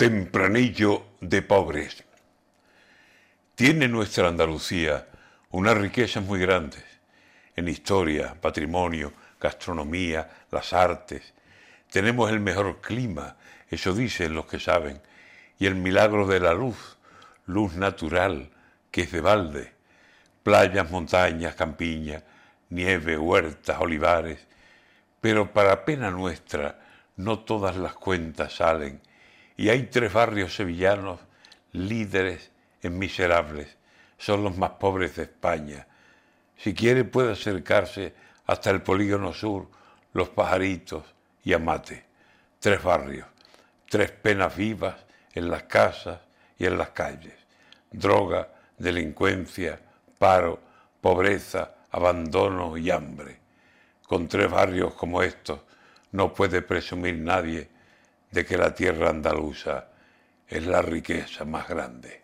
Tempranillo de pobres. Tiene nuestra Andalucía unas riquezas muy grandes en historia, patrimonio, gastronomía, las artes. Tenemos el mejor clima, eso dicen los que saben, y el milagro de la luz, luz natural, que es de balde. Playas, montañas, campiñas, nieve, huertas, olivares. Pero para pena nuestra, no todas las cuentas salen y hay tres barrios sevillanos líderes en miserables, son los más pobres de España. Si quiere puede acercarse hasta el polígono sur, los pajaritos y Amate. Tres barrios, tres penas vivas en las casas y en las calles. Droga, delincuencia, paro, pobreza, abandono y hambre. Con tres barrios como estos no puede presumir nadie de que la tierra andaluza es la riqueza más grande.